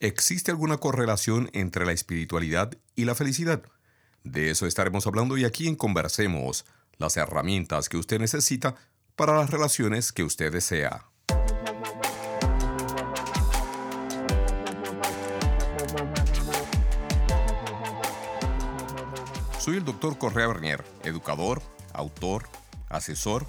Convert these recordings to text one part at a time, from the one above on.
¿Existe alguna correlación entre la espiritualidad y la felicidad? De eso estaremos hablando y aquí en Conversemos, las herramientas que usted necesita para las relaciones que usted desea. Soy el doctor Correa Bernier, educador, autor, asesor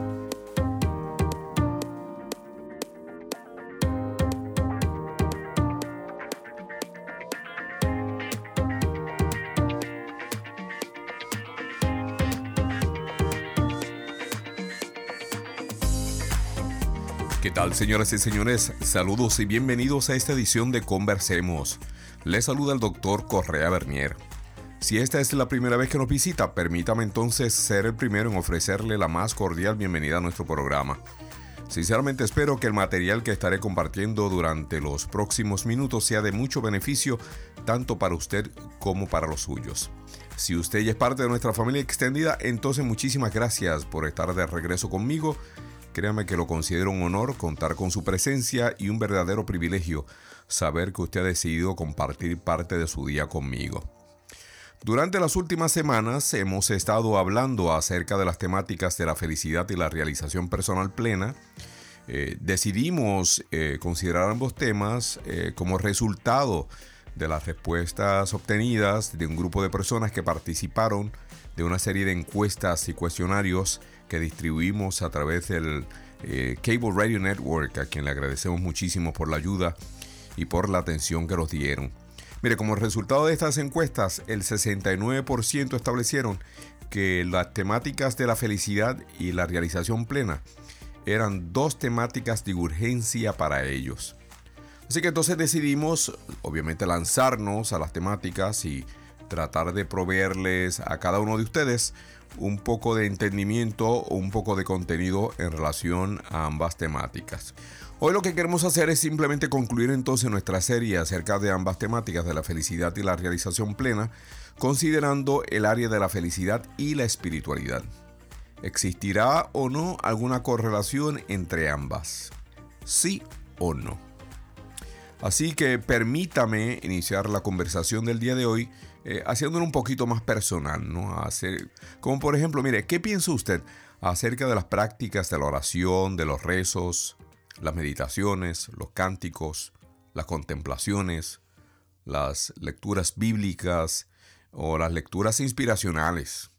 Señoras y señores? Saludos y bienvenidos a esta edición de Conversemos. Les saluda el doctor Correa Bernier. Si esta es la primera vez que nos visita, permítame entonces ser el primero en ofrecerle la más cordial bienvenida a nuestro programa. Sinceramente espero que el material que estaré compartiendo durante los próximos minutos sea de mucho beneficio tanto para usted como para los suyos. Si usted ya es parte de nuestra familia extendida, entonces muchísimas gracias por estar de regreso conmigo Créame que lo considero un honor contar con su presencia y un verdadero privilegio saber que usted ha decidido compartir parte de su día conmigo. Durante las últimas semanas hemos estado hablando acerca de las temáticas de la felicidad y la realización personal plena. Eh, decidimos eh, considerar ambos temas eh, como resultado de las respuestas obtenidas de un grupo de personas que participaron de una serie de encuestas y cuestionarios que distribuimos a través del eh, Cable Radio Network, a quien le agradecemos muchísimo por la ayuda y por la atención que nos dieron. Mire, como resultado de estas encuestas, el 69% establecieron que las temáticas de la felicidad y la realización plena eran dos temáticas de urgencia para ellos. Así que entonces decidimos, obviamente, lanzarnos a las temáticas y tratar de proveerles a cada uno de ustedes un poco de entendimiento o un poco de contenido en relación a ambas temáticas. Hoy lo que queremos hacer es simplemente concluir entonces nuestra serie acerca de ambas temáticas de la felicidad y la realización plena, considerando el área de la felicidad y la espiritualidad. ¿Existirá o no alguna correlación entre ambas? ¿Sí o no? Así que permítame iniciar la conversación del día de hoy eh, haciéndolo un poquito más personal, ¿no? Hacer, como por ejemplo, mire, ¿qué piensa usted acerca de las prácticas de la oración, de los rezos, las meditaciones, los cánticos, las contemplaciones, las lecturas bíblicas o las lecturas inspiracionales?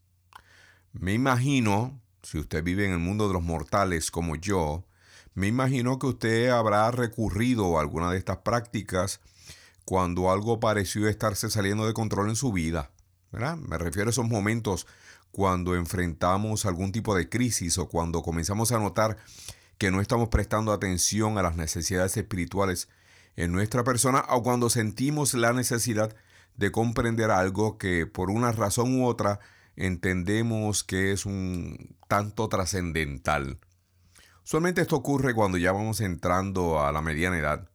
Me imagino, si usted vive en el mundo de los mortales como yo, me imagino que usted habrá recurrido a alguna de estas prácticas cuando algo pareció estarse saliendo de control en su vida. Me refiero a esos momentos cuando enfrentamos algún tipo de crisis o cuando comenzamos a notar que no estamos prestando atención a las necesidades espirituales en nuestra persona o cuando sentimos la necesidad de comprender algo que por una razón u otra entendemos que es un tanto trascendental. Usualmente esto ocurre cuando ya vamos entrando a la mediana edad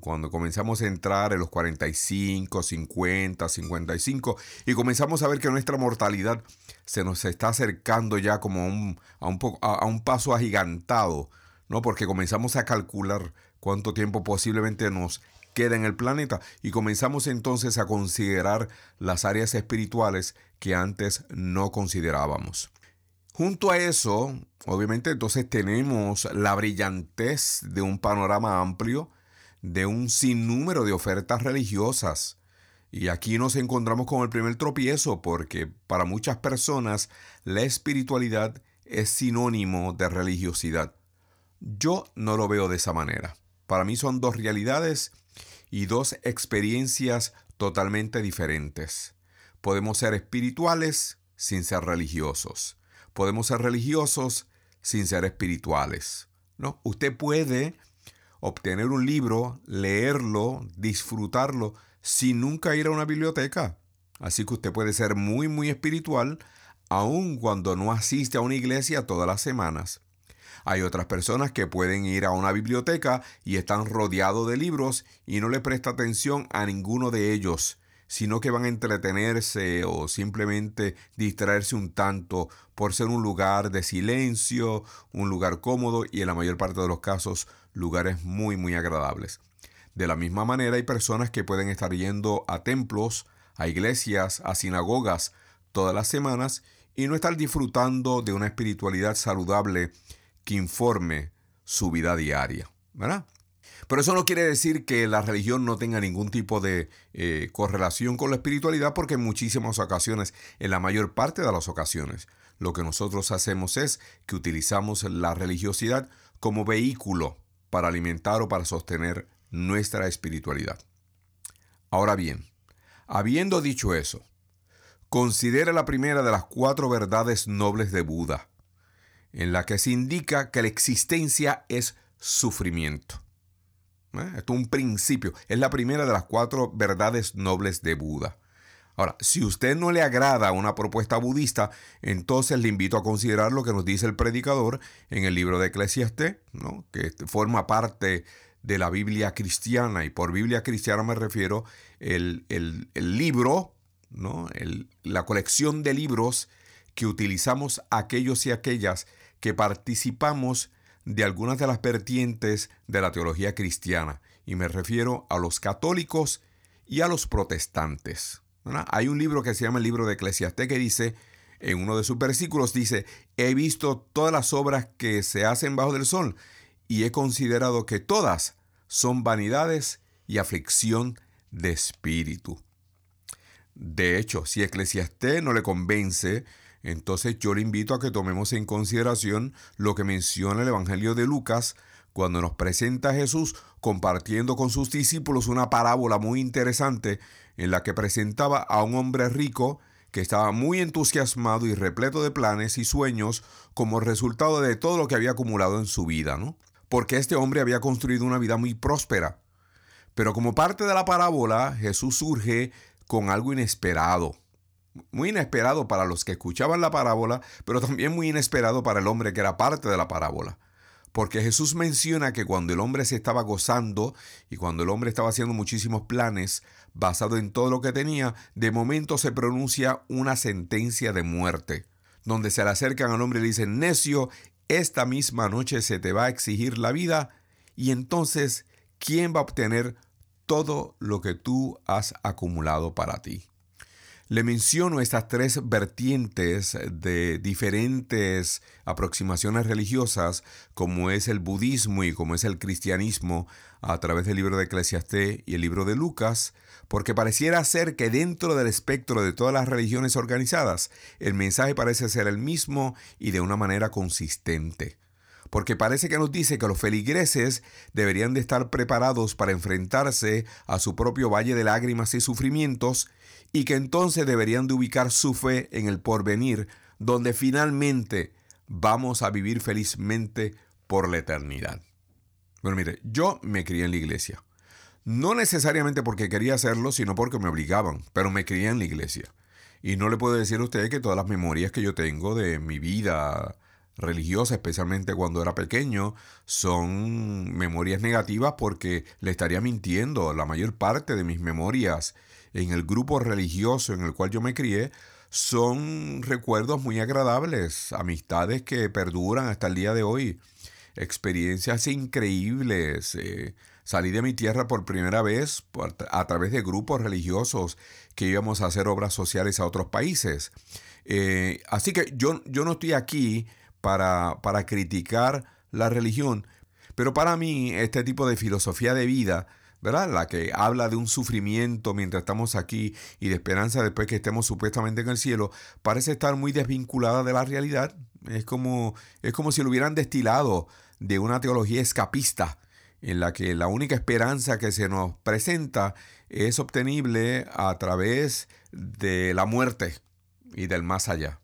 cuando comenzamos a entrar en los 45, 50, 55 y comenzamos a ver que nuestra mortalidad se nos está acercando ya como a un, a paso agigantado, ¿no? Porque comenzamos a calcular cuánto tiempo posiblemente nos queda en el planeta y comenzamos entonces a considerar las áreas espirituales que antes no considerábamos. Junto a eso, obviamente entonces tenemos la brillantez de un panorama amplio de un sinnúmero de ofertas religiosas. Y aquí nos encontramos con el primer tropiezo porque para muchas personas la espiritualidad es sinónimo de religiosidad. Yo no lo veo de esa manera. Para mí son dos realidades y dos experiencias totalmente diferentes. Podemos ser espirituales sin ser religiosos. Podemos ser religiosos sin ser espirituales. ¿no? Usted puede obtener un libro, leerlo, disfrutarlo, sin nunca ir a una biblioteca. Así que usted puede ser muy, muy espiritual, aun cuando no asiste a una iglesia todas las semanas. Hay otras personas que pueden ir a una biblioteca y están rodeados de libros y no le presta atención a ninguno de ellos, sino que van a entretenerse o simplemente distraerse un tanto por ser un lugar de silencio, un lugar cómodo y en la mayor parte de los casos lugares muy muy agradables. De la misma manera hay personas que pueden estar yendo a templos, a iglesias, a sinagogas todas las semanas y no estar disfrutando de una espiritualidad saludable que informe su vida diaria, ¿verdad? Pero eso no quiere decir que la religión no tenga ningún tipo de eh, correlación con la espiritualidad, porque en muchísimas ocasiones, en la mayor parte de las ocasiones, lo que nosotros hacemos es que utilizamos la religiosidad como vehículo para alimentar o para sostener nuestra espiritualidad. Ahora bien, habiendo dicho eso, considere la primera de las cuatro verdades nobles de Buda, en la que se indica que la existencia es sufrimiento. ¿Eh? Esto es un principio, es la primera de las cuatro verdades nobles de Buda. Ahora, si usted no le agrada una propuesta budista, entonces le invito a considerar lo que nos dice el predicador en el libro de Eclesiastés, que forma parte de la Biblia cristiana, y por Biblia cristiana me refiero el, el, libro, ¿no? la colección de libros que utilizamos aquellos y aquellas que participamos de algunas de las vertientes de la teología cristiana, y me refiero a los católicos y a los protestantes. Hay un libro que se llama el libro de Eclesiastés que dice, en uno de sus versículos dice, he visto todas las obras que se hacen bajo del sol y he considerado que todas son vanidades y aflicción de espíritu. De hecho, si Eclesiastés no le convence, entonces yo le invito a que tomemos en consideración lo que menciona el Evangelio de Lucas cuando nos presenta a Jesús compartiendo con sus discípulos una parábola muy interesante en la que presentaba a un hombre rico que estaba muy entusiasmado y repleto de planes y sueños como resultado de todo lo que había acumulado en su vida, ¿no? Porque este hombre había construido una vida muy próspera. Pero como parte de la parábola, Jesús surge con algo inesperado. Muy inesperado para los que escuchaban la parábola, pero también muy inesperado para el hombre que era parte de la parábola. Porque Jesús menciona que cuando el hombre se estaba gozando y cuando el hombre estaba haciendo muchísimos planes basado en todo lo que tenía, de momento se pronuncia una sentencia de muerte, donde se le acercan al hombre y le dicen, necio, esta misma noche se te va a exigir la vida y entonces, ¿quién va a obtener todo lo que tú has acumulado para ti? Le menciono estas tres vertientes de diferentes aproximaciones religiosas, como es el budismo y como es el cristianismo, a través del libro de Eclesiastés y el libro de Lucas, porque pareciera ser que dentro del espectro de todas las religiones organizadas, el mensaje parece ser el mismo y de una manera consistente. Porque parece que nos dice que los feligreses deberían de estar preparados para enfrentarse a su propio valle de lágrimas y sufrimientos y que entonces deberían de ubicar su fe en el porvenir, donde finalmente vamos a vivir felizmente por la eternidad. Bueno, mire, yo me crié en la iglesia. No necesariamente porque quería hacerlo, sino porque me obligaban, pero me crié en la iglesia. Y no le puedo decir a usted que todas las memorias que yo tengo de mi vida religiosa, especialmente cuando era pequeño, son memorias negativas porque le estaría mintiendo. La mayor parte de mis memorias en el grupo religioso en el cual yo me crié son recuerdos muy agradables, amistades que perduran hasta el día de hoy, experiencias increíbles. Eh, salí de mi tierra por primera vez a través de grupos religiosos que íbamos a hacer obras sociales a otros países. Eh, así que yo, yo no estoy aquí para, para criticar la religión, pero para mí este tipo de filosofía de vida ¿verdad? La que habla de un sufrimiento mientras estamos aquí y de esperanza después que estemos supuestamente en el cielo, parece estar muy desvinculada de la realidad. Es como, es como si lo hubieran destilado de una teología escapista en la que la única esperanza que se nos presenta es obtenible a través de la muerte y del más allá.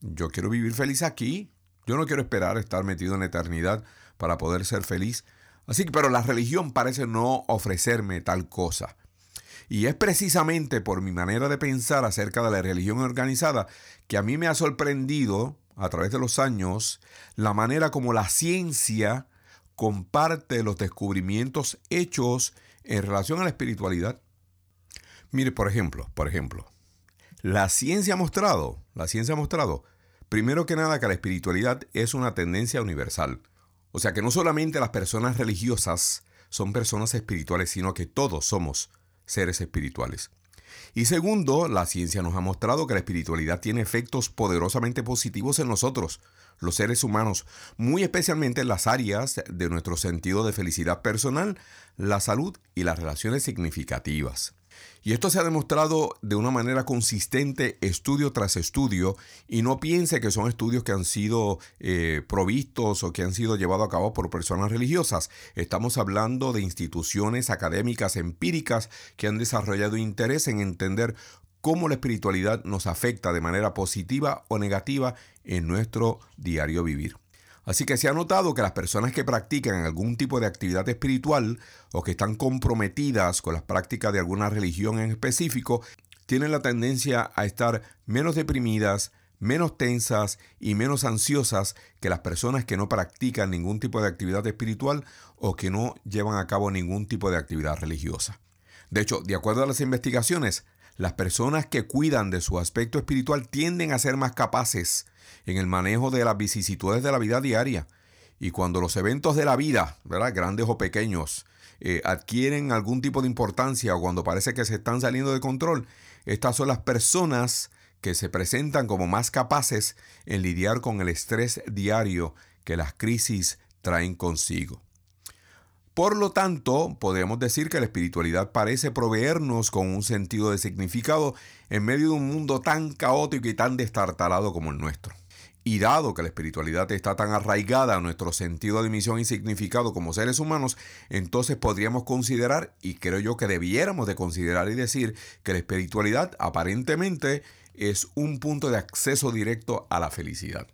Yo quiero vivir feliz aquí. Yo no quiero esperar estar metido en la eternidad para poder ser feliz. Así que, pero la religión parece no ofrecerme tal cosa. Y es precisamente por mi manera de pensar acerca de la religión organizada que a mí me ha sorprendido a través de los años la manera como la ciencia comparte los descubrimientos hechos en relación a la espiritualidad. Mire, por ejemplo, por ejemplo, la ciencia ha mostrado, la ciencia ha mostrado, primero que nada, que la espiritualidad es una tendencia universal. O sea que no solamente las personas religiosas son personas espirituales, sino que todos somos seres espirituales. Y segundo, la ciencia nos ha mostrado que la espiritualidad tiene efectos poderosamente positivos en nosotros, los seres humanos, muy especialmente en las áreas de nuestro sentido de felicidad personal, la salud y las relaciones significativas. Y esto se ha demostrado de una manera consistente estudio tras estudio y no piense que son estudios que han sido eh, provistos o que han sido llevados a cabo por personas religiosas. Estamos hablando de instituciones académicas empíricas que han desarrollado interés en entender cómo la espiritualidad nos afecta de manera positiva o negativa en nuestro diario vivir. Así que se ha notado que las personas que practican algún tipo de actividad espiritual o que están comprometidas con las prácticas de alguna religión en específico, tienen la tendencia a estar menos deprimidas, menos tensas y menos ansiosas que las personas que no practican ningún tipo de actividad espiritual o que no llevan a cabo ningún tipo de actividad religiosa. De hecho, de acuerdo a las investigaciones, las personas que cuidan de su aspecto espiritual tienden a ser más capaces en el manejo de las vicisitudes de la vida diaria. Y cuando los eventos de la vida, ¿verdad? grandes o pequeños, eh, adquieren algún tipo de importancia o cuando parece que se están saliendo de control, estas son las personas que se presentan como más capaces en lidiar con el estrés diario que las crisis traen consigo. Por lo tanto, podemos decir que la espiritualidad parece proveernos con un sentido de significado en medio de un mundo tan caótico y tan destartalado como el nuestro. Y dado que la espiritualidad está tan arraigada a nuestro sentido de misión y significado como seres humanos, entonces podríamos considerar, y creo yo que debiéramos de considerar y decir, que la espiritualidad aparentemente es un punto de acceso directo a la felicidad.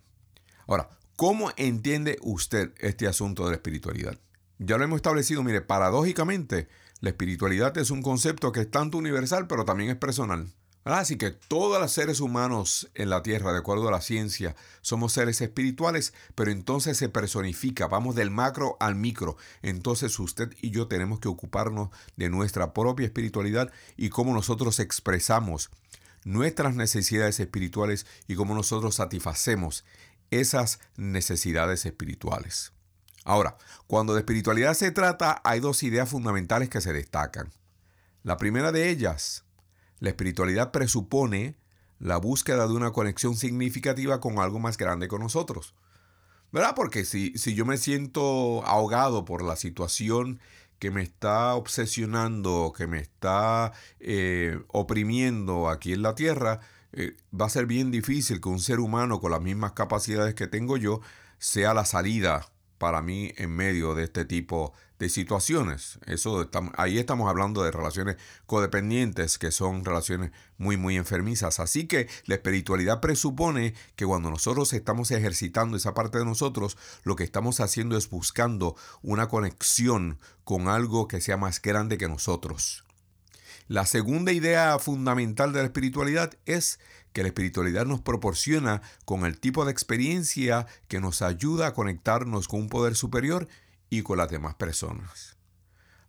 Ahora, ¿cómo entiende usted este asunto de la espiritualidad? Ya lo hemos establecido, mire, paradójicamente, la espiritualidad es un concepto que es tanto universal, pero también es personal. Así que todos los seres humanos en la Tierra, de acuerdo a la ciencia, somos seres espirituales, pero entonces se personifica, vamos del macro al micro. Entonces usted y yo tenemos que ocuparnos de nuestra propia espiritualidad y cómo nosotros expresamos nuestras necesidades espirituales y cómo nosotros satisfacemos esas necesidades espirituales. Ahora, cuando de espiritualidad se trata, hay dos ideas fundamentales que se destacan. La primera de ellas, la espiritualidad presupone la búsqueda de una conexión significativa con algo más grande que nosotros. ¿Verdad? Porque si, si yo me siento ahogado por la situación que me está obsesionando, que me está eh, oprimiendo aquí en la tierra, eh, va a ser bien difícil que un ser humano con las mismas capacidades que tengo yo sea la salida para mí en medio de este tipo de situaciones. Eso ahí estamos hablando de relaciones codependientes que son relaciones muy muy enfermizas. Así que la espiritualidad presupone que cuando nosotros estamos ejercitando esa parte de nosotros, lo que estamos haciendo es buscando una conexión con algo que sea más grande que nosotros. La segunda idea fundamental de la espiritualidad es que la espiritualidad nos proporciona con el tipo de experiencia que nos ayuda a conectarnos con un poder superior y con las demás personas.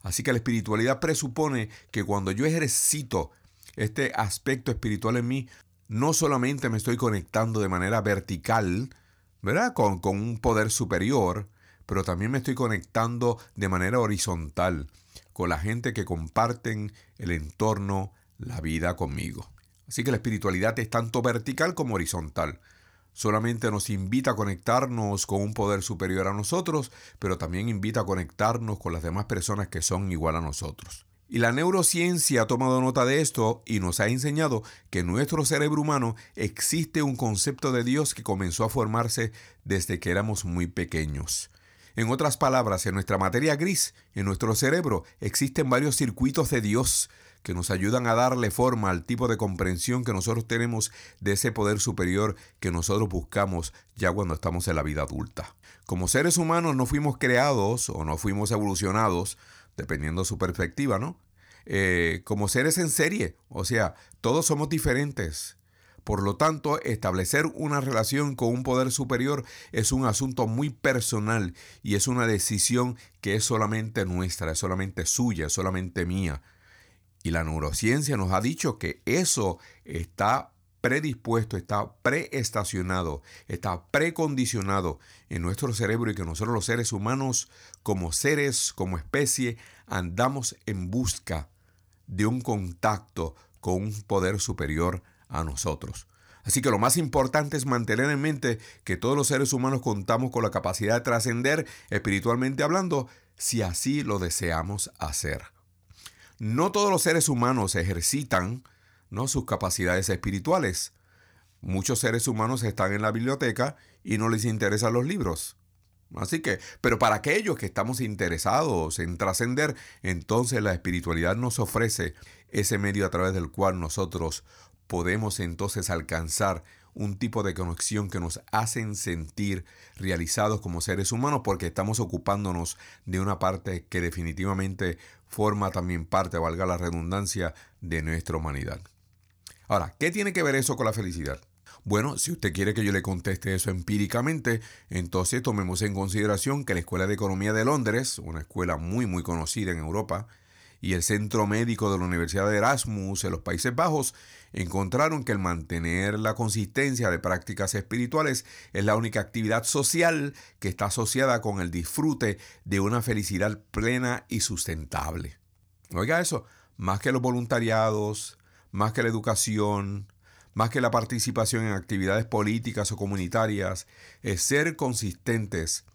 Así que la espiritualidad presupone que cuando yo ejercito este aspecto espiritual en mí, no solamente me estoy conectando de manera vertical, ¿verdad? Con, con un poder superior, pero también me estoy conectando de manera horizontal con la gente que comparten el entorno, la vida conmigo. Así que la espiritualidad es tanto vertical como horizontal. solamente nos invita a conectarnos con un poder superior a nosotros, pero también invita a conectarnos con las demás personas que son igual a nosotros. Y la neurociencia ha tomado nota de esto y nos ha enseñado que en nuestro cerebro humano existe un concepto de Dios que comenzó a formarse desde que éramos muy pequeños. En otras palabras, en nuestra materia gris, en nuestro cerebro, existen varios circuitos de Dios que nos ayudan a darle forma al tipo de comprensión que nosotros tenemos de ese poder superior que nosotros buscamos ya cuando estamos en la vida adulta. Como seres humanos no fuimos creados o no fuimos evolucionados, dependiendo su perspectiva, ¿no? Eh, como seres en serie, o sea, todos somos diferentes. Por lo tanto, establecer una relación con un poder superior es un asunto muy personal y es una decisión que es solamente nuestra, es solamente suya, es solamente mía. Y la neurociencia nos ha dicho que eso está predispuesto, está preestacionado, está precondicionado en nuestro cerebro y que nosotros los seres humanos como seres, como especie, andamos en busca de un contacto con un poder superior a nosotros. Así que lo más importante es mantener en mente que todos los seres humanos contamos con la capacidad de trascender espiritualmente hablando si así lo deseamos hacer. No todos los seres humanos ejercitan ¿no? sus capacidades espirituales. Muchos seres humanos están en la biblioteca y no les interesan los libros. Así que, pero para aquellos que estamos interesados en trascender, entonces la espiritualidad nos ofrece ese medio a través del cual nosotros podemos entonces alcanzar un tipo de conexión que nos hacen sentir realizados como seres humanos porque estamos ocupándonos de una parte que definitivamente forma también parte, valga la redundancia, de nuestra humanidad. Ahora, ¿qué tiene que ver eso con la felicidad? Bueno, si usted quiere que yo le conteste eso empíricamente, entonces tomemos en consideración que la Escuela de Economía de Londres, una escuela muy muy conocida en Europa, y el Centro Médico de la Universidad de Erasmus en los Países Bajos encontraron que el mantener la consistencia de prácticas espirituales es la única actividad social que está asociada con el disfrute de una felicidad plena y sustentable. Oiga eso, más que los voluntariados, más que la educación, más que la participación en actividades políticas o comunitarias, es ser consistentes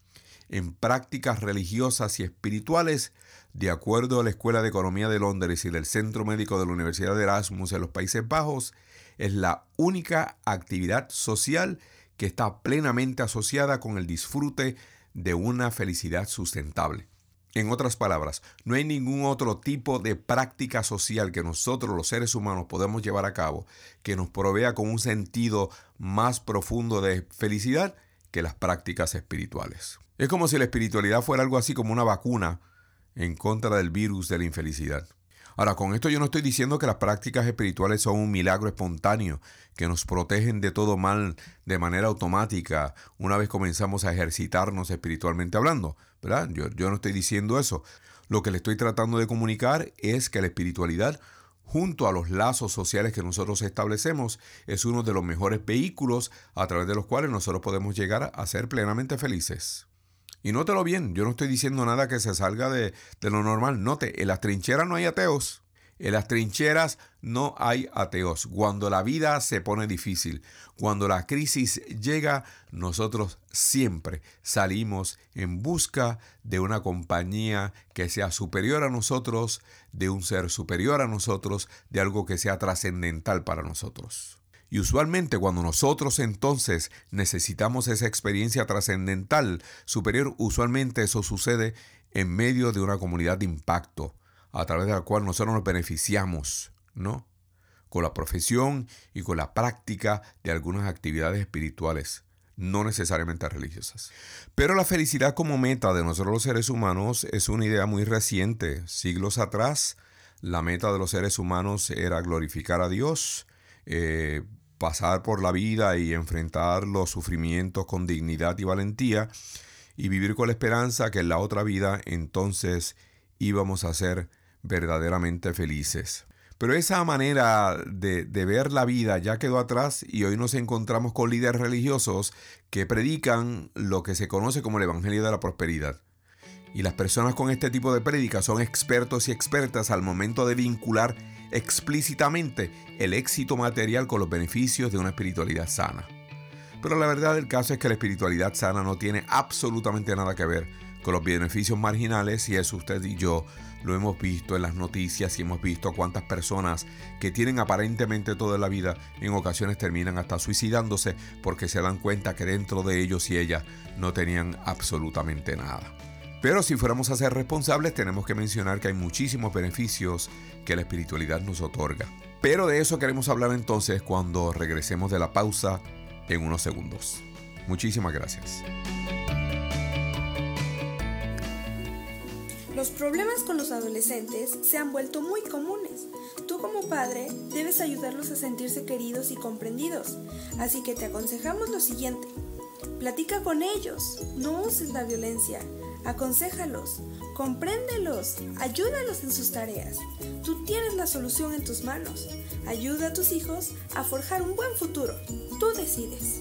en prácticas religiosas y espirituales de acuerdo a la Escuela de Economía de Londres y del Centro Médico de la Universidad de Erasmus en los Países Bajos, es la única actividad social que está plenamente asociada con el disfrute de una felicidad sustentable. En otras palabras, no hay ningún otro tipo de práctica social que nosotros los seres humanos podemos llevar a cabo que nos provea con un sentido más profundo de felicidad que las prácticas espirituales. Es como si la espiritualidad fuera algo así como una vacuna en contra del virus de la infelicidad. Ahora, con esto yo no estoy diciendo que las prácticas espirituales son un milagro espontáneo, que nos protegen de todo mal de manera automática una vez comenzamos a ejercitarnos espiritualmente hablando, ¿verdad? Yo, yo no estoy diciendo eso. Lo que le estoy tratando de comunicar es que la espiritualidad, junto a los lazos sociales que nosotros establecemos, es uno de los mejores vehículos a través de los cuales nosotros podemos llegar a ser plenamente felices. Y nótelo bien, yo no estoy diciendo nada que se salga de, lo normal. Note, en las trincheras no hay ateos. En las trincheras no hay ateos. Cuando la vida se pone difícil, cuando la crisis llega, nosotros siempre salimos en busca de una compañía que sea superior a nosotros, de un ser superior a nosotros, de algo que sea trascendental para nosotros. Y usualmente cuando nosotros entonces necesitamos esa experiencia trascendental superior, usualmente eso sucede en medio de una comunidad de impacto, a través de la cual nosotros nos beneficiamos, ¿no? Con la profesión y con la práctica de algunas actividades espirituales, no necesariamente religiosas. Pero la felicidad como meta de nosotros los seres humanos es una idea muy reciente. Siglos atrás, la meta de los seres humanos era glorificar a Dios, eh, pasar por la vida y enfrentar los sufrimientos con dignidad y valentía y vivir con la esperanza que en la otra vida entonces íbamos a ser verdaderamente felices. Pero esa manera de, ver la vida ya quedó atrás y hoy nos encontramos con líderes religiosos que predican lo que se conoce como el Evangelio de la Prosperidad. Y las personas con este tipo de prédicas son expertos y expertas al momento de vincular explícitamente el éxito material con los beneficios de una espiritualidad sana. Pero la verdad del caso es que la espiritualidad sana no tiene absolutamente nada que ver con los beneficios marginales y eso usted y yo lo hemos visto en las noticias y hemos visto cuántas personas que tienen aparentemente toda la vida en ocasiones terminan hasta suicidándose porque se dan cuenta que dentro de ellos y ellas no tenían absolutamente nada. Pero si fuéramos a ser responsables tenemos que mencionar que hay muchísimos beneficios que la espiritualidad nos otorga. Pero de eso queremos hablar entonces cuando regresemos de la pausa en unos segundos. Muchísimas gracias. Los problemas con los adolescentes se han vuelto muy comunes. Tú como padre debes ayudarlos a sentirse queridos y comprendidos. Así que te aconsejamos lo siguiente. Platica con ellos, no uses la violencia, aconséjalos, compréndelos, ayúdalos en sus tareas. Tú tienes la solución en tus manos. Ayuda a tus hijos a forjar un buen futuro. Tú decides.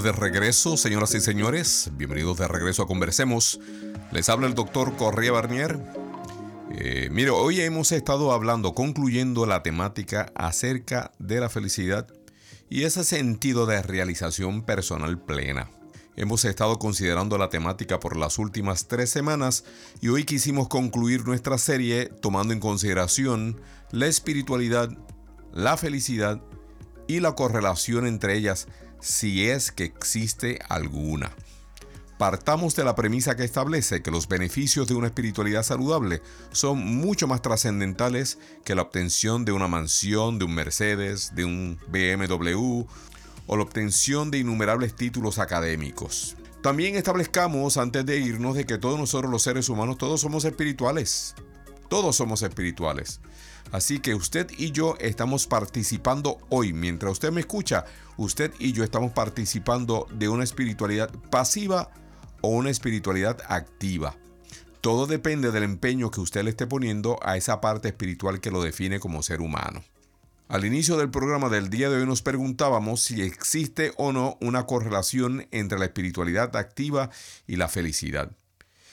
De regreso, señoras y señores. Bienvenidos de regreso a Conversemos. Les habla el doctor Correa Barnier. Eh, mire, hoy hemos estado hablando, concluyendo la temática acerca de la felicidad y ese sentido de realización personal plena. Hemos estado considerando la temática por las últimas tres semanas y hoy quisimos concluir nuestra serie tomando en consideración la espiritualidad, la felicidad y la correlación entre ellas si es que existe alguna. Partamos de la premisa que establece que los beneficios de una espiritualidad saludable son mucho más trascendentales que la obtención de una mansión, de un Mercedes, de un BMW o la obtención de innumerables títulos académicos. También establezcamos antes de irnos de que todos nosotros los seres humanos, todos somos espirituales. Todos somos espirituales. Así que usted y yo estamos participando hoy, mientras usted me escucha, usted y yo estamos participando de una espiritualidad pasiva o una espiritualidad activa. Todo depende del empeño que usted le esté poniendo a esa parte espiritual que lo define como ser humano. Al inicio del programa del día de hoy nos preguntábamos si existe o no una correlación entre la espiritualidad activa y la felicidad.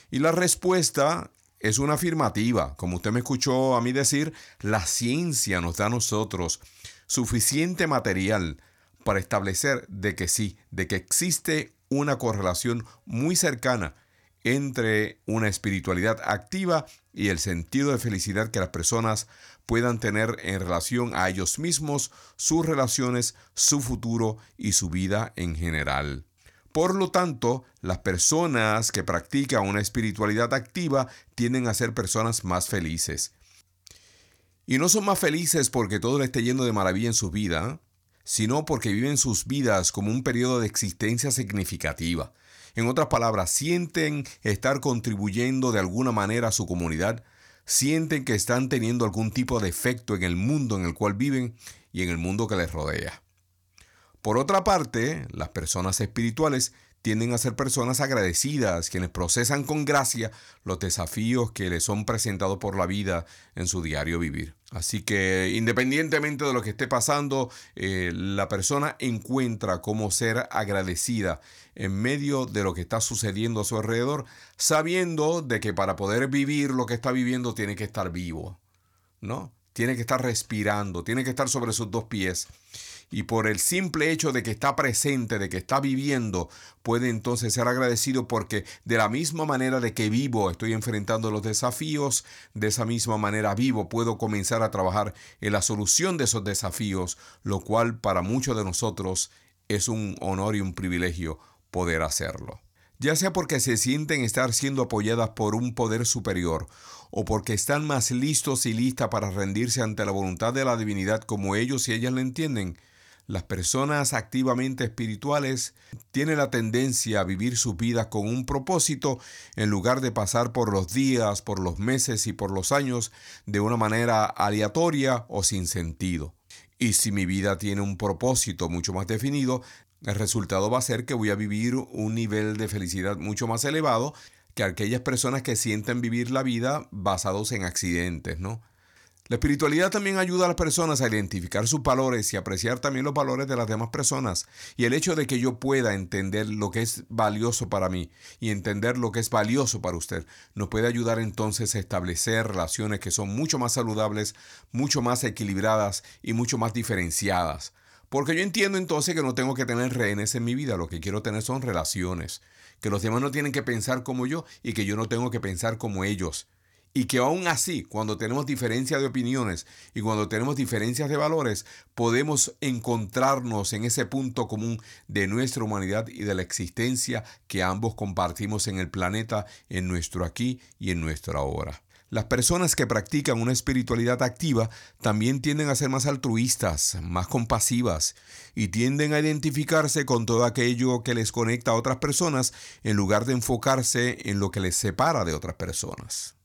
Y la respuesta es una afirmativa. Como usted me escuchó a mí decir, la ciencia nos da a nosotros suficiente material para establecer de que sí, de que existe una correlación muy cercana entre una espiritualidad activa y el sentido de felicidad que las personas puedan tener en relación a ellos mismos, sus relaciones, su futuro y su vida en general. Por lo tanto, las personas que practican una espiritualidad activa tienden a ser personas más felices. Y no son más felices porque todo le esté yendo de maravilla en su vida, sino porque viven sus vidas como un periodo de existencia significativa. En otras palabras, sienten estar contribuyendo de alguna manera a su comunidad, sienten que están teniendo algún tipo de efecto en el mundo en el cual viven y en el mundo que les rodea. Por otra parte, las personas espirituales tienden a ser personas agradecidas, quienes procesan con gracia los desafíos que les son presentados por la vida en su diario vivir. Así que independientemente de lo que esté pasando, eh, la persona encuentra cómo ser agradecida en medio de lo que está sucediendo a su alrededor, sabiendo de que para poder vivir lo que está viviendo tiene que estar vivo, ¿no? Tiene que estar respirando, tiene que estar sobre sus dos pies. Y por el simple hecho de que está presente, de que está viviendo, puede entonces ser agradecido porque de la misma manera de que vivo estoy enfrentando los desafíos, de esa misma manera vivo puedo comenzar a trabajar en la solución de esos desafíos, lo cual para muchos de nosotros es un honor y un privilegio poder hacerlo. Ya sea porque se sienten estar siendo apoyadas por un poder superior o porque están más listos y listas para rendirse ante la voluntad de la divinidad como ellos y ellas la entienden, las personas activamente espirituales tienen la tendencia a vivir sus vidas con un propósito en lugar de pasar por los días, por los meses y por los años de una manera aleatoria o sin sentido. Y si mi vida tiene un propósito mucho más definido, el resultado va a ser que voy a vivir un nivel de felicidad mucho más elevado que aquellas personas que sienten vivir la vida basados en accidentes, ¿no? La espiritualidad también ayuda a las personas a identificar sus valores y apreciar también los valores de las demás personas. Y el hecho de que yo pueda entender lo que es valioso para mí y entender lo que es valioso para usted nos puede ayudar entonces a establecer relaciones que son mucho más saludables, mucho más equilibradas y mucho más diferenciadas. Porque yo entiendo entonces que no tengo que tener rehenes en mi vida, lo que quiero tener son relaciones, que los demás no tienen que pensar como yo y que yo no tengo que pensar como ellos y que aún así, cuando tenemos diferencia de opiniones y cuando tenemos diferencias de valores, podemos encontrarnos en ese punto común de nuestra humanidad y de la existencia que ambos compartimos en el planeta, en nuestro aquí y en nuestro ahora. Las personas que practican una espiritualidad activa también tienden a ser más altruistas, más compasivas y tienden a identificarse con todo aquello que les conecta a otras personas en lugar de enfocarse en lo que les separa de otras personas.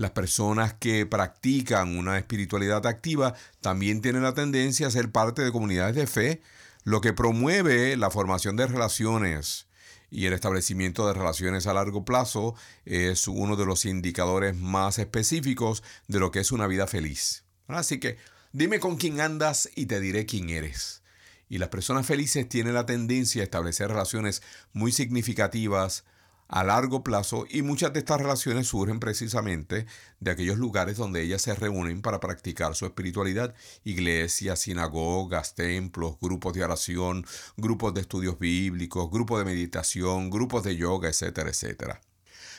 Las personas que practican una espiritualidad activa también tienen la tendencia a ser parte de comunidades de fe, lo que promueve la formación de relaciones y el establecimiento de relaciones a largo plazo es uno de los indicadores más específicos de lo que es una vida feliz. Así que dime con quién andas y te diré quién eres. Y las personas felices tienen la tendencia a establecer relaciones muy significativas, a largo plazo y muchas de estas relaciones surgen precisamente de aquellos lugares donde ellas se reúnen para practicar su espiritualidad, iglesias, sinagogas, templos, grupos de oración, grupos de estudios bíblicos, grupos de meditación, grupos de yoga, etcétera, etcétera.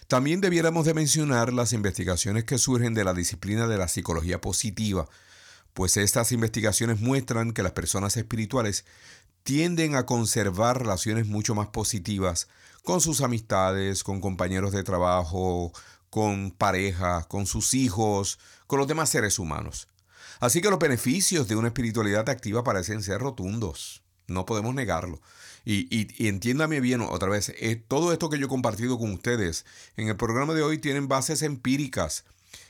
También debiéramos de mencionar las investigaciones que surgen de la disciplina de la psicología positiva, pues estas investigaciones muestran que las personas espirituales tienden a conservar relaciones mucho más positivas con sus amistades, con compañeros de trabajo, con pareja, con sus hijos, con los demás seres humanos. Así que los beneficios de una espiritualidad activa parecen ser rotundos. No podemos negarlo. Y, y, entiéndame bien otra vez, eh, todo esto que yo he compartido con ustedes en el programa de hoy tienen bases empíricas.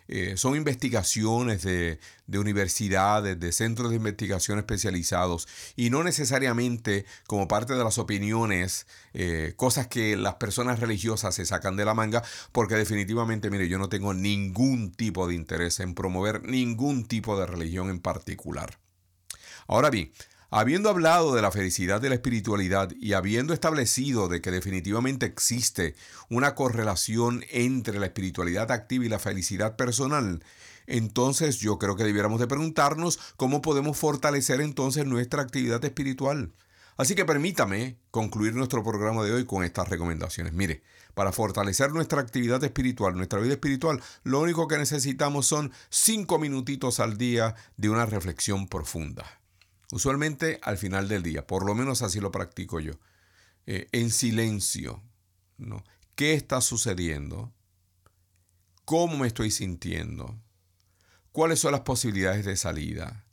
Eh, son investigaciones de, universidades, de centros de investigación especializados y no necesariamente como parte de las opiniones, eh, cosas que las personas religiosas se sacan de la manga, porque definitivamente, mire, yo no tengo ningún tipo de interés en promover ningún tipo de religión en particular. Ahora bien, Habiendo hablado de la felicidad de la espiritualidad y habiendo establecido de que definitivamente existe una correlación entre la espiritualidad activa y la felicidad personal, entonces yo creo que debiéramos de preguntarnos cómo podemos fortalecer entonces nuestra actividad espiritual. Así que permítame concluir nuestro programa de hoy con estas recomendaciones. Mire, para fortalecer nuestra actividad espiritual, nuestra vida espiritual, lo único que necesitamos son cinco minutitos al día de una reflexión profunda. Usualmente al final del día, por lo menos así lo practico yo. Eh, en silencio. ¿no? ¿Qué está sucediendo? ¿Cómo me estoy sintiendo? ¿Cuáles son las posibilidades de salida?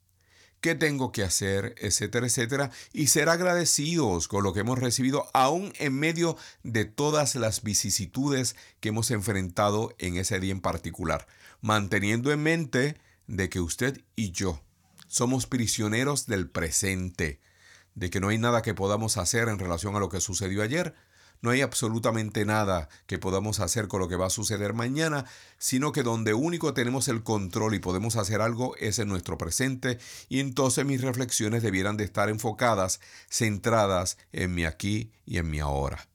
¿Qué tengo que hacer? Etcétera, etcétera. Y ser agradecidos con lo que hemos recibido, aún en medio de todas las vicisitudes que hemos enfrentado en ese día en particular. Manteniendo en mente de que usted y yo somos prisioneros del presente, de que no hay nada que podamos hacer en relación a lo que sucedió ayer, no hay absolutamente nada que podamos hacer con lo que va a suceder mañana, sino que donde único tenemos el control y podemos hacer algo es en nuestro presente, y entonces mis reflexiones debieran de estar enfocadas, centradas en mi aquí y en mi ahora.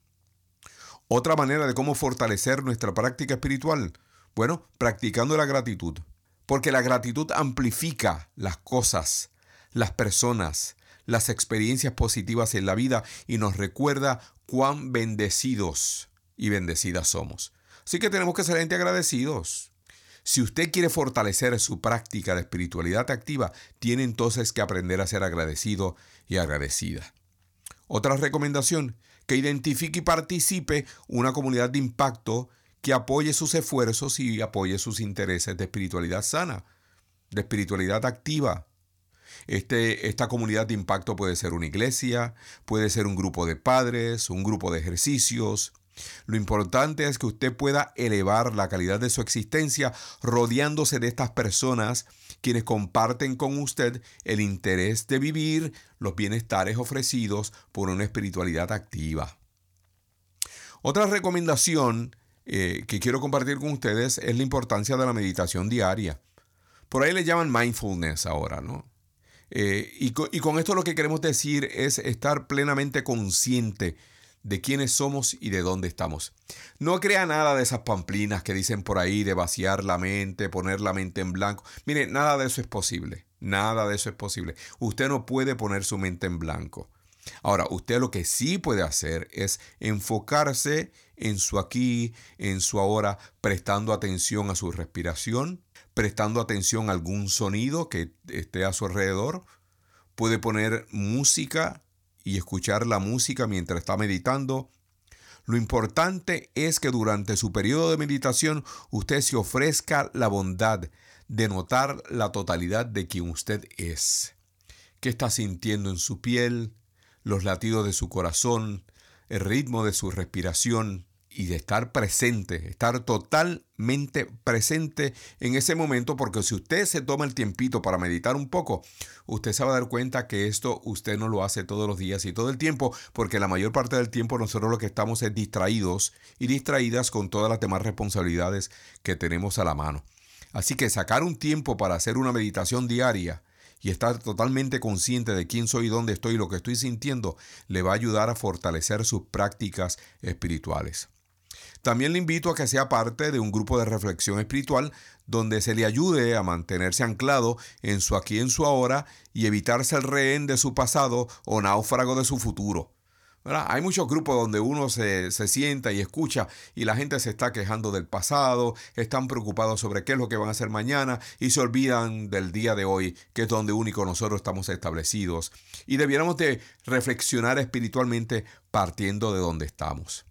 Otra manera de cómo fortalecer nuestra práctica espiritual, bueno, practicando la gratitud. Porque la gratitud amplifica las cosas, las personas, las experiencias positivas en la vida y nos recuerda cuán bendecidos y bendecidas somos. Así que tenemos que ser gente agradecidos. Si usted quiere fortalecer su práctica de espiritualidad activa, tiene entonces que aprender a ser agradecido y agradecida. Otra recomendación, que identifique y participe una comunidad de impacto que apoye sus esfuerzos y apoye sus intereses de espiritualidad sana, de espiritualidad activa. Este, esta comunidad de impacto puede ser una iglesia, puede ser un grupo de padres, un grupo de ejercicios, lo importante es que usted pueda elevar la calidad de su existencia rodeándose de estas personas quienes comparten con usted el interés de vivir los bienestares ofrecidos por una espiritualidad activa. Otra recomendación eh, que quiero compartir con ustedes es la importancia de la meditación diaria. Por ahí le llaman mindfulness ahora, ¿no? Eh, y, y con esto lo que queremos decir es estar plenamente consciente de quiénes somos y de dónde estamos. No crea nada de esas pamplinas que dicen por ahí de vaciar la mente, poner la mente en blanco. Mire, nada de eso es posible. Nada de eso es posible. Usted no puede poner su mente en blanco. Ahora, usted lo que sí puede hacer es enfocarse en su aquí, en su ahora, prestando atención a su respiración, prestando atención a algún sonido que esté a su alrededor. Puede poner música y escuchar la música mientras está meditando. Lo importante es que durante su periodo de meditación usted se ofrezca la bondad de notar la totalidad de quien usted es. ¿Qué está sintiendo en su piel? Los latidos de su corazón, el ritmo de su respiración, y de estar presente, estar totalmente presente en ese momento, porque si usted se toma el tiempito para meditar un poco, usted se va a dar cuenta que esto usted no lo hace todos los días y todo el tiempo, porque la mayor parte del tiempo nosotros lo que estamos es distraídos y distraídas con todas las demás responsabilidades que tenemos a la mano. Así que sacar un tiempo para hacer una meditación diaria, y estar totalmente consciente de quién soy, dónde estoy y lo que estoy sintiendo, le va a ayudar a fortalecer sus prácticas espirituales. También le invito a que sea parte de un grupo de reflexión espiritual donde se le ayude a mantenerse anclado en su aquí en su ahora y evitarse el rehén de su pasado o náufrago de su futuro. Hay muchos grupos donde uno se, se, sienta y escucha y la gente se está quejando del pasado, están preocupados sobre qué es lo que van a hacer mañana y se olvidan del día de hoy, que es donde único nosotros estamos establecidos. Y debiéramos de reflexionar espiritualmente partiendo de donde estamos.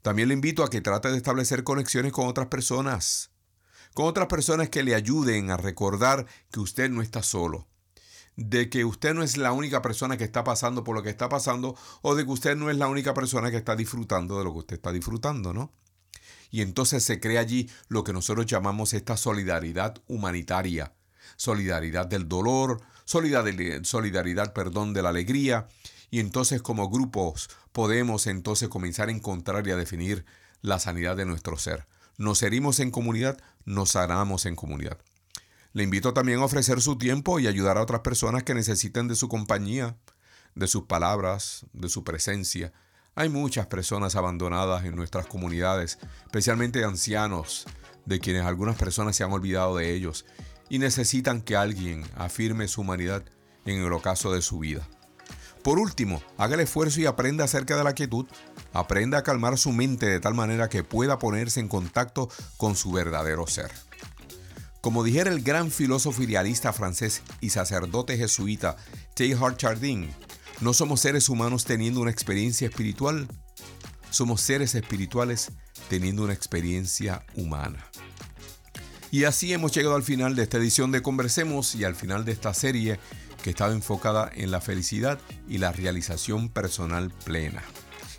También le invito a que trate de establecer conexiones con otras personas, con otras personas que le ayuden a recordar que usted no está solo, de que usted no es la única persona que está pasando por lo que está pasando o de que usted no es la única persona que está disfrutando de lo que usted está disfrutando, ¿no? Y entonces se crea allí lo que nosotros llamamos esta solidaridad humanitaria, solidaridad del dolor, solidaridad, solidaridad perdón, de la alegría, y entonces como grupos podemos entonces comenzar a encontrar y a definir la sanidad de nuestro ser. Nos herimos en comunidad, nos sanamos en comunidad. Le invito también a ofrecer su tiempo y ayudar a otras personas que necesiten de su compañía, de sus palabras, de su presencia. Hay muchas personas abandonadas en nuestras comunidades, especialmente ancianos, de quienes algunas personas se han olvidado de ellos y necesitan que alguien afirme su humanidad en el ocaso de su vida. Por último, haga el esfuerzo y aprenda acerca de la quietud. Aprenda a calmar su mente de tal manera que pueda ponerse en contacto con su verdadero ser. Como dijera el gran filósofo idealista francés y sacerdote jesuita Teilhard Chardin, no somos seres humanos teniendo una experiencia espiritual, somos seres espirituales teniendo una experiencia humana. Y así hemos llegado al final de esta edición de Conversemos y al final de esta serie que estaba enfocada en la felicidad y la realización personal plena.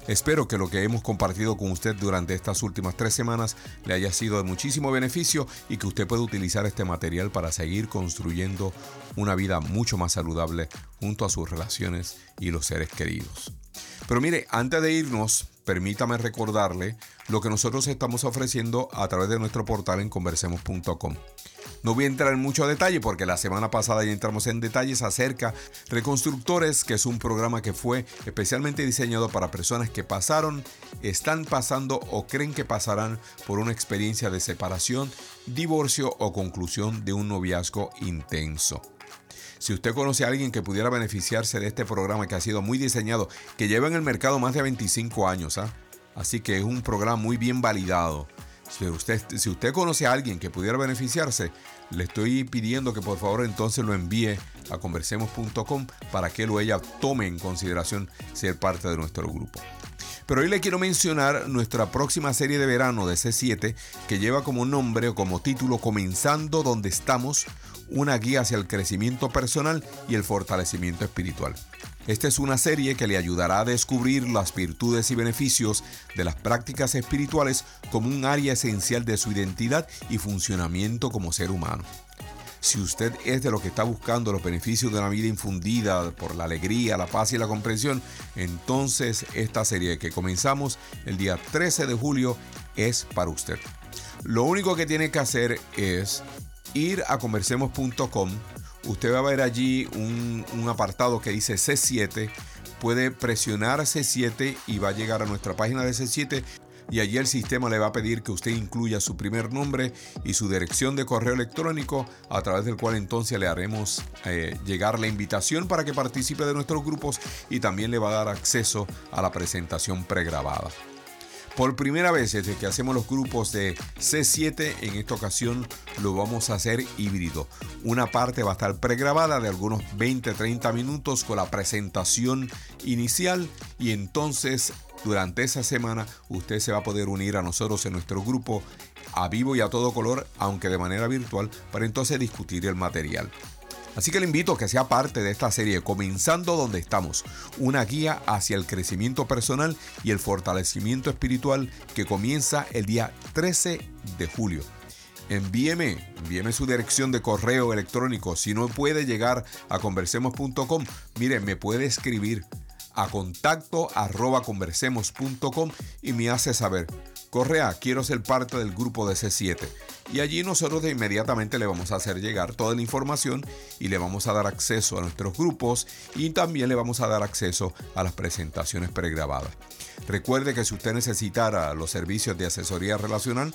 Espero que lo que hemos compartido con usted durante estas últimas tres semanas le haya sido de muchísimo beneficio y que usted pueda utilizar este material para seguir construyendo una vida mucho más saludable junto a sus relaciones y los seres queridos. Pero mire, antes de irnos, permítame recordarle lo que nosotros estamos ofreciendo a través de nuestro portal en conversemos.com. No voy a entrar en mucho detalle porque la semana pasada ya entramos en detalles acerca Reconstructores, que es un programa que fue especialmente diseñado para personas que pasaron, están pasando o creen que pasarán por una experiencia de separación, divorcio o conclusión de un noviazgo intenso. Si usted conoce a alguien que pudiera beneficiarse de este programa que ha sido muy diseñado, que lleva en el mercado más de 25 años, ¿ah? así que es un programa muy bien validado. Si usted, si usted conoce a alguien que pudiera beneficiarse, le estoy pidiendo que por favor entonces lo envíe a conversemos.com para que lo ella tome en consideración ser parte de nuestro grupo. Pero hoy le quiero mencionar nuestra próxima serie de verano de C7 que lleva como nombre o como título Comenzando donde estamos, una guía hacia el crecimiento personal y el fortalecimiento espiritual. Esta es una serie que le ayudará a descubrir las virtudes y beneficios de las prácticas espirituales como un área esencial de su identidad y funcionamiento como ser humano. Si usted es de lo que está buscando los beneficios de una vida infundida por la alegría, la paz y la comprensión, entonces esta serie que comenzamos el día 13 de julio es para usted. Lo único que tiene que hacer es ir a conversemos.com. Usted va a ver allí un, apartado que dice C7 puede presionar C7 y va a llegar a nuestra página de C7 y allí el sistema le va a pedir que usted incluya su primer nombre y su dirección de correo electrónico a través del cual entonces le haremos eh, llegar la invitación para que participe de nuestros grupos y también le va a dar acceso a la presentación pregrabada. Por primera vez desde que hacemos los grupos de C7, en esta ocasión lo vamos a hacer híbrido. Una parte va a estar pregrabada de algunos 20-30 minutos con la presentación inicial y entonces durante esa semana usted se va a poder unir a nosotros en nuestro grupo a vivo y a todo color, aunque de manera virtual, para entonces discutir el material. Así que le invito a que sea parte de esta serie, comenzando donde estamos, una guía hacia el crecimiento personal y el fortalecimiento espiritual que comienza el día 13 de julio. Envíeme, envíeme su dirección de correo electrónico. Si no puede llegar a conversemos.com, mire, me puede escribir a contacto arroba conversemos.com y me hace saber, Correa, quiero ser parte del grupo de C7. Y allí nosotros de inmediatamente le vamos a hacer llegar toda la información y le vamos a dar acceso a nuestros grupos y también le vamos a dar acceso a las presentaciones pregrabadas. Recuerde que si usted necesitara los servicios de asesoría relacional,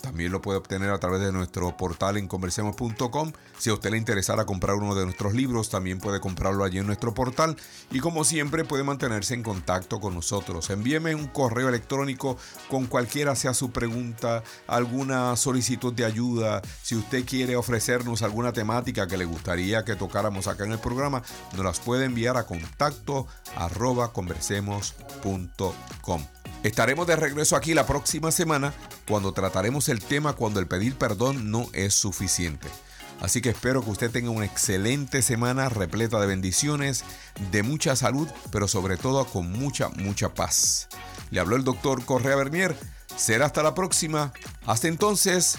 también lo puede obtener a través de nuestro portal en conversemos.com. Si a usted le interesara comprar uno de nuestros libros, también puede comprarlo allí en nuestro portal. Y como siempre, puede mantenerse en contacto con nosotros. Envíeme un correo electrónico con cualquiera sea su pregunta, alguna solicitud de ayuda. Si usted quiere ofrecernos alguna temática que le gustaría que tocáramos acá en el programa, nos las puede enviar a contacto arroba conversemos.com. Estaremos de regreso aquí la próxima semana cuando trataremos el tema cuando el pedir perdón no es suficiente. Así que espero que usted tenga una excelente semana repleta de bendiciones, de mucha salud, pero sobre todo con mucha, mucha paz. Le habló el doctor Correa Bernier. Será hasta la próxima. Hasta entonces,